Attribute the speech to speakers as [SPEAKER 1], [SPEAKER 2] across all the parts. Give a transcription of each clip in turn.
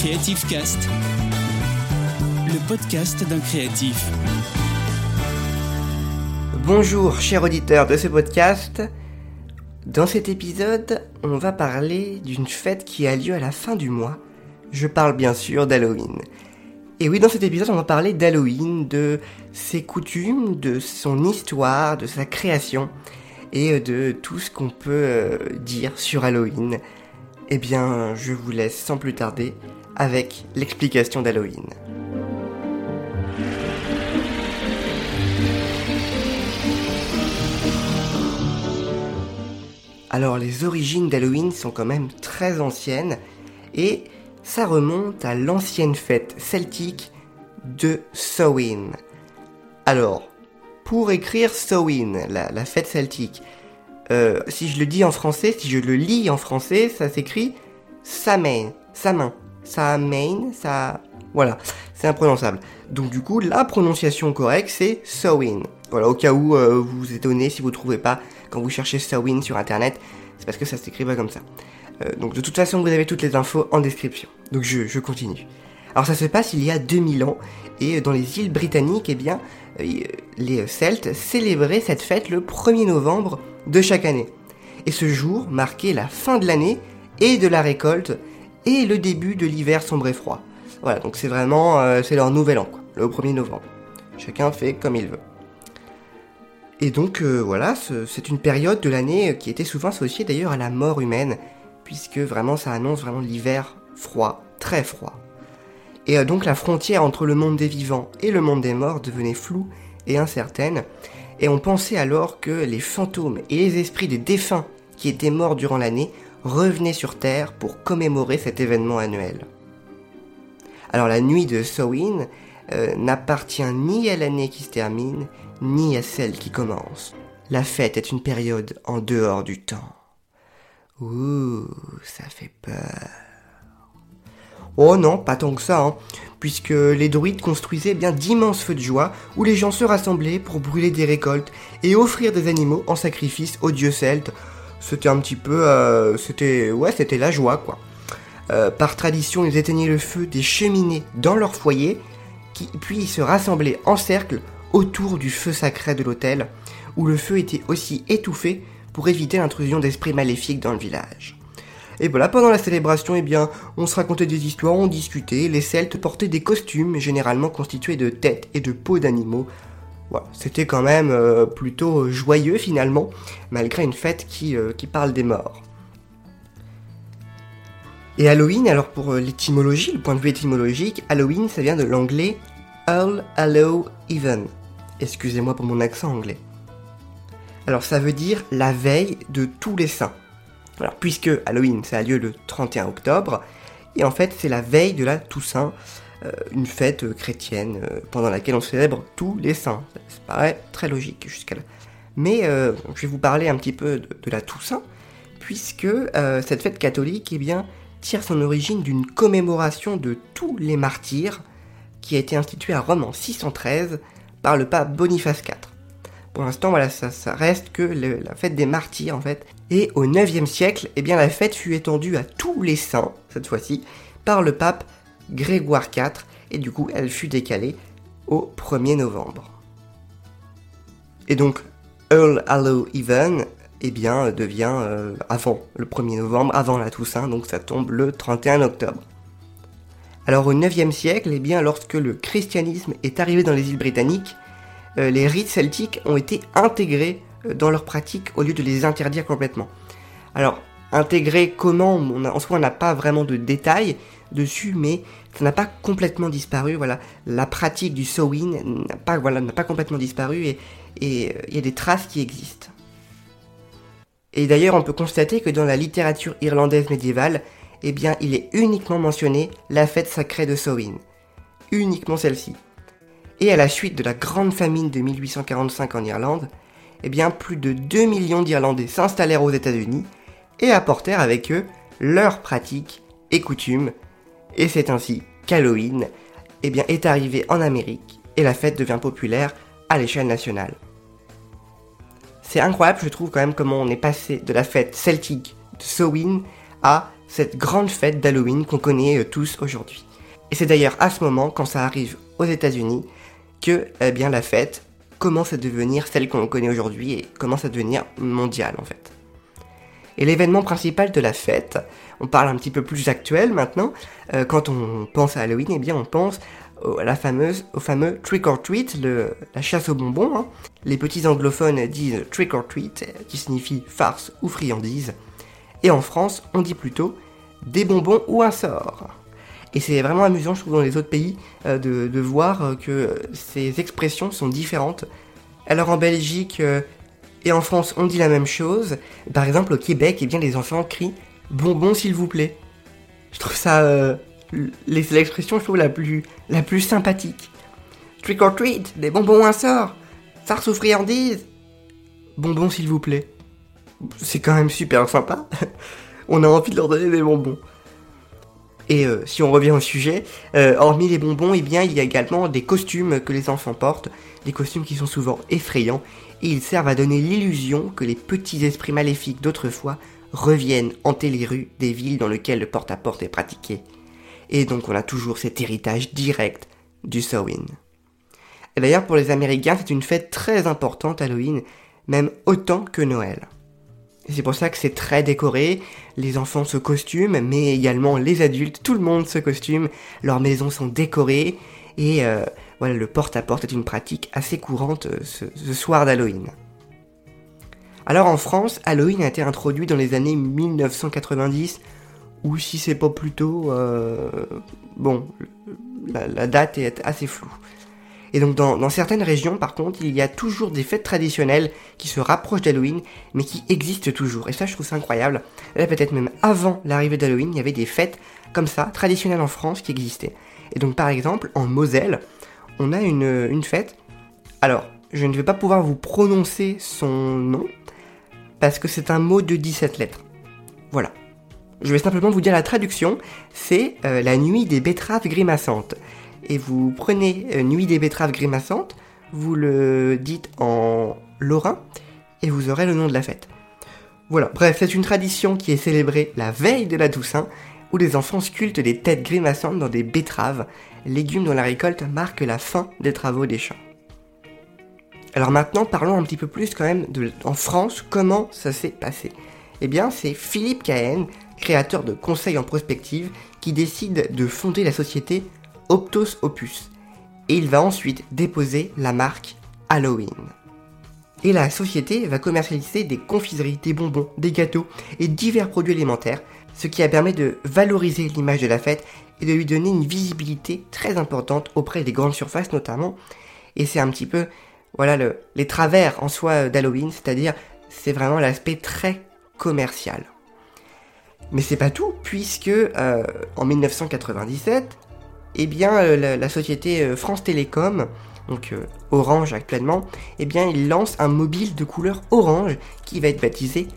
[SPEAKER 1] Creative Cast, le podcast d'un créatif.
[SPEAKER 2] Bonjour chers auditeurs de ce podcast. Dans cet épisode, on va parler d'une fête qui a lieu à la fin du mois. Je parle bien sûr d'Halloween. Et oui, dans cet épisode, on va parler d'Halloween, de ses coutumes, de son histoire, de sa création et de tout ce qu'on peut euh, dire sur Halloween. Eh bien, je vous laisse sans plus tarder avec l'explication d'Halloween. Alors les origines d'Halloween sont quand même très anciennes et ça remonte à l'ancienne fête celtique de Samhain. Alors, pour écrire Samhain, la, fête celtique, euh, si je le dis en français, si je le lis en français, ça s'écrit Samain, Samin, Samain, ça... Voilà, c'est imprononçable. Donc du coup, la prononciation correcte, c'est Samhain. Voilà, au cas où euh, vous vous étonnez si vous ne trouvez pas quand vous cherchez Samhain sur internet, c'est parce que ça s'écrit pas comme ça. Euh, donc de toute façon, vous avez toutes les infos en description. Donc je, je continue. Alors ça se passe il y a 2000 ans, et dans les îles britanniques, eh bien, euh, les Celtes célébraient cette fête le 1er novembre de chaque année. Et ce jour marquait la fin de l'année et de la récolte, et le début de l'hiver sombre et froid. Voilà, donc c'est vraiment, euh, c'est leur nouvel an, le 1er novembre. Chacun fait comme il veut. Et donc euh, voilà, c'est une période de l'année qui était souvent associée d'ailleurs à la mort humaine, puisque vraiment ça annonce vraiment l'hiver froid, très froid. Et euh, donc la frontière entre le monde des vivants et le monde des morts devenait floue et incertaine, et on pensait alors que les fantômes et les esprits des défunts qui étaient morts durant l'année revenaient sur Terre pour commémorer cet événement annuel. Alors la nuit de Samhain euh, n'appartient ni à l'année qui se termine, ni à celle qui commence. La fête est une période en dehors du temps. Ouh, ça fait peur. Oh non, pas tant que ça, hein, puisque les druides construisaient bien d'immenses feux de joie où les gens se rassemblaient pour brûler des récoltes et offrir des animaux en sacrifice aux dieux celtes. C'était un petit peu, euh, c'était, ouais, c'était la joie quoi. Euh, par tradition, ils éteignaient le feu des cheminées dans leur foyer, puis ils se rassemblaient en cercle autour du feu sacré de l'autel, où le feu était aussi étouffé pour éviter l'intrusion d'esprits maléfiques dans le village. Et voilà, pendant la célébration, eh on se racontait des histoires, on discutait, les Celtes portaient des costumes généralement constitués de têtes et de peaux d'animaux. C'était quand même euh, plutôt joyeux finalement, malgré une fête qui, euh, qui parle des morts. Et Halloween, alors pour euh, l'étymologie, le point de vue étymologique, Halloween ça vient de l'anglais All Hallow Even. Excusez-moi pour mon accent anglais. Alors ça veut dire la veille de tous les saints. Alors puisque Halloween ça a lieu le 31 octobre, et en fait c'est la veille de la Toussaint, euh, une fête euh, chrétienne euh, pendant laquelle on célèbre tous les saints. Ça paraît très logique jusqu'à là. Mais je vais vous parler un petit peu de, la Toussaint, puisque cette fête catholique eh bien, tire son origine d'une commémoration de tous les martyrs qui a été instituée à Rome en 613 par le pape Boniface IV. Pour l'instant, voilà, ça, ça, reste que la fête des martyrs en fait. Et au 9e siècle, eh bien, la fête fut étendue à tous les saints, cette fois-ci, par le pape Grégoire IV, et du coup, elle fut décalée au 1er novembre. Et donc, Earl Hallow Even, eh bien, devient euh, avant le 1er novembre, avant la Toussaint, donc ça tombe le 31 octobre. Alors au 9e siècle, eh bien, lorsque le christianisme est arrivé dans les îles britanniques, euh, les rites celtiques ont été intégrés euh, dans leurs pratiques au lieu de les interdire complètement. Alors, intégrer comment? En soi, on n'a pas vraiment de détails dessus, mais ça n'a pas complètement disparu. Voilà, la pratique du sewing n'a pas, voilà, n'a pas complètement disparu et il y a des traces qui existent. Et d'ailleurs, on peut constater que dans la littérature irlandaise médiévale, eh bien, il est uniquement mentionné la fête sacrée de Samhain. Uniquement celle-ci. Et à la suite de la grande famine de 1845 en Irlande, eh bien, plus de 2 millions d'Irlandais s'installèrent aux États-Unis et apportèrent avec eux leurs pratiques et coutumes. Et c'est ainsi qu'Halloween eh est arrivé en Amérique et la fête devient populaire à l'échelle nationale. C'est incroyable, je trouve quand même comment on est passé de la fête celtique de Samhain à cette grande fête d'Halloween qu'on connaît euh, tous aujourd'hui. Et c'est d'ailleurs à ce moment, quand ça arrive aux États-Unis, que eh la fête commence à devenir celle qu'on connaît aujourd'hui et commence à devenir mondiale en fait. Et l'événement principal de la fête, on parle un petit peu plus actuel maintenant, euh, quand on pense à Halloween, eh bien on pense au, la fameuse, au fameux trick or treat, la chasse aux bonbons. Hein. Les petits anglophones disent trick or treat, qui signifie farce ou friandise. Et en France, on dit plutôt des bonbons ou un sort. Et c'est vraiment amusant, je trouve, dans les autres pays, euh, de, voir euh, que ces expressions sont différentes. Alors en Belgique et en France, on dit la même chose. Par exemple, au Québec, eh bien, les enfants crient bonbons s'il vous plaît. Je trouve ça l'expression, je trouve, la plus, la plus sympathique. Trick or treat, des bonbons un sort. Farce ou friandise. Bonbons s'il vous plaît. C'est quand même super sympa. on a envie de leur donner des bonbons. Et euh, si on revient au sujet, euh, hormis les bonbons, eh bien, il y a également des costumes que les enfants portent, des costumes qui sont souvent effrayants, ils servent à donner l'illusion que les petits esprits maléfiques d'autrefois reviennent hanter les rues des villes dans lesquelles le porte-à-porte est pratiqué. Et donc on a toujours cet héritage direct du Samhain. Et d'ailleurs pour les Américains c'est une fête très importante Halloween, même autant que Noël. C'est pour ça que c'est très décoré, les enfants se costument, mais également les adultes, tout le monde se costume, leurs maisons sont décorées, et euh, voilà, le porte-à-porte est une pratique assez courante euh, ce, soir d'Halloween. Alors en France, Halloween a été introduit dans les années 1990, ou si c'est pas plus tôt, euh, bon, la date est assez floue. Et donc dans, certaines régions, par contre, il y a toujours des fêtes traditionnelles qui se rapprochent d'Halloween, mais qui existent toujours. Et ça, je trouve ça incroyable. Là, peut-être même avant l'arrivée d'Halloween, il y avait des fêtes comme ça, traditionnelles en France, qui existaient. Et donc par exemple, en Moselle, on a une, une fête. Alors, je ne vais pas pouvoir vous prononcer son nom, parce que c'est un mot de 17 lettres. Voilà. Je vais simplement vous dire la traduction, c'est euh, la nuit des betteraves grimaçantes et vous prenez euh, Nuit des betteraves grimaçantes, vous le dites en lorrain et vous aurez le nom de la fête. Voilà, bref, c'est une tradition qui est célébrée la veille de la Toussaint, où les enfants sculptent des têtes grimaçantes dans des betteraves, légumes dont la récolte marque la fin des travaux des champs. Alors maintenant, parlons un petit peu plus quand même en France, comment ça s'est passé. Eh bien, c'est Philippe Cahen, créateur de Conseils en prospective, qui décide de fonder la société Optos Opus, et il va ensuite déposer la marque Halloween. Et la société va commercialiser des confiseries, des bonbons, des gâteaux et divers produits alimentaires, ce qui a permis de valoriser l'image de la fête et de lui donner une visibilité très importante auprès des grandes surfaces notamment. Et c'est un petit peu, voilà, le, les travers en soi d'Halloween, c'est-à-dire c'est vraiment l'aspect très commercial. Mais c'est pas tout, puisque euh, en 1997, eh bien, euh, la, société euh, France Télécom, donc euh, Orange actuellement, eh bien, il lance un mobile de couleur orange qui va être baptisé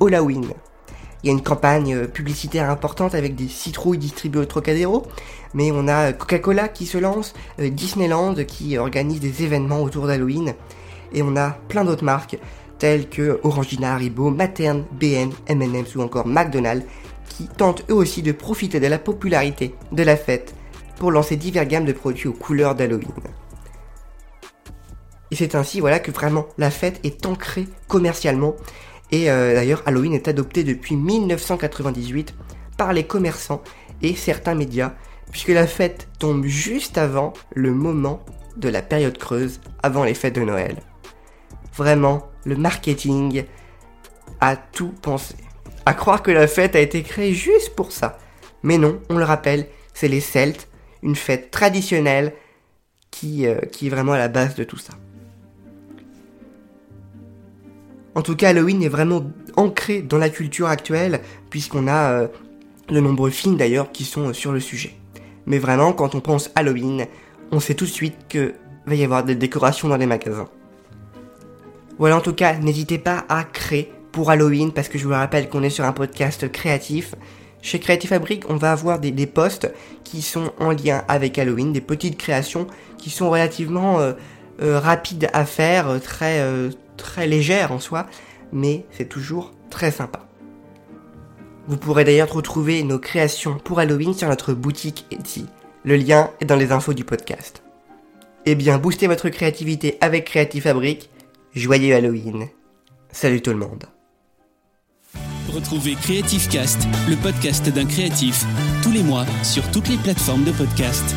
[SPEAKER 2] Halloween. Il y a une campagne publicitaire importante avec des citrouilles distribuées au Trocadéro, mais on a Coca-Cola qui se lance, Disneyland qui organise des événements autour d'Halloween, et on a plein d'autres marques telles que Orangina, Haribo, Materne, BN, M&M's ou encore McDonald's qui tentent eux aussi de profiter de la popularité de la fête pour lancer divers gammes de produits aux couleurs d'Halloween. Et c'est ainsi voilà que vraiment la fête est ancrée commercialement. Et euh, d'ailleurs Halloween est adopté depuis 1998 par les commerçants et certains médias, puisque la fête tombe juste avant le moment de la période creuse, avant les fêtes de Noël. Vraiment, le marketing a tout pensé. À croire que la fête a été créée juste pour ça. Mais non, on le rappelle, c'est les Celtes une fête traditionnelle qui, euh, qui est vraiment à la base de tout ça. En tout cas, Halloween est vraiment ancré dans la culture actuelle, puisqu'on a euh, de nombreux films d'ailleurs qui sont euh, sur le sujet. Mais vraiment, quand on pense Halloween, on sait tout de suite que va y avoir des décorations dans les magasins. Voilà, en tout cas, n'hésitez pas à créer pour Halloween, parce que je vous rappelle qu'on est sur un podcast créatif. Chez Creative Fabric, on va avoir des, posts qui sont en lien avec Halloween, des petites créations qui sont relativement euh, euh, rapides à faire, euh, très, légères en soi, mais c'est toujours très sympa. Vous pourrez d'ailleurs retrouver nos créations pour Halloween sur notre boutique Etsy. Le lien est dans les infos du podcast. Eh bien, boostez votre créativité avec Creative Fabric. Joyeux Halloween. Salut tout le monde.
[SPEAKER 1] Retrouvez Creative Cast, le podcast d'un créatif, tous les mois sur toutes les plateformes de podcast.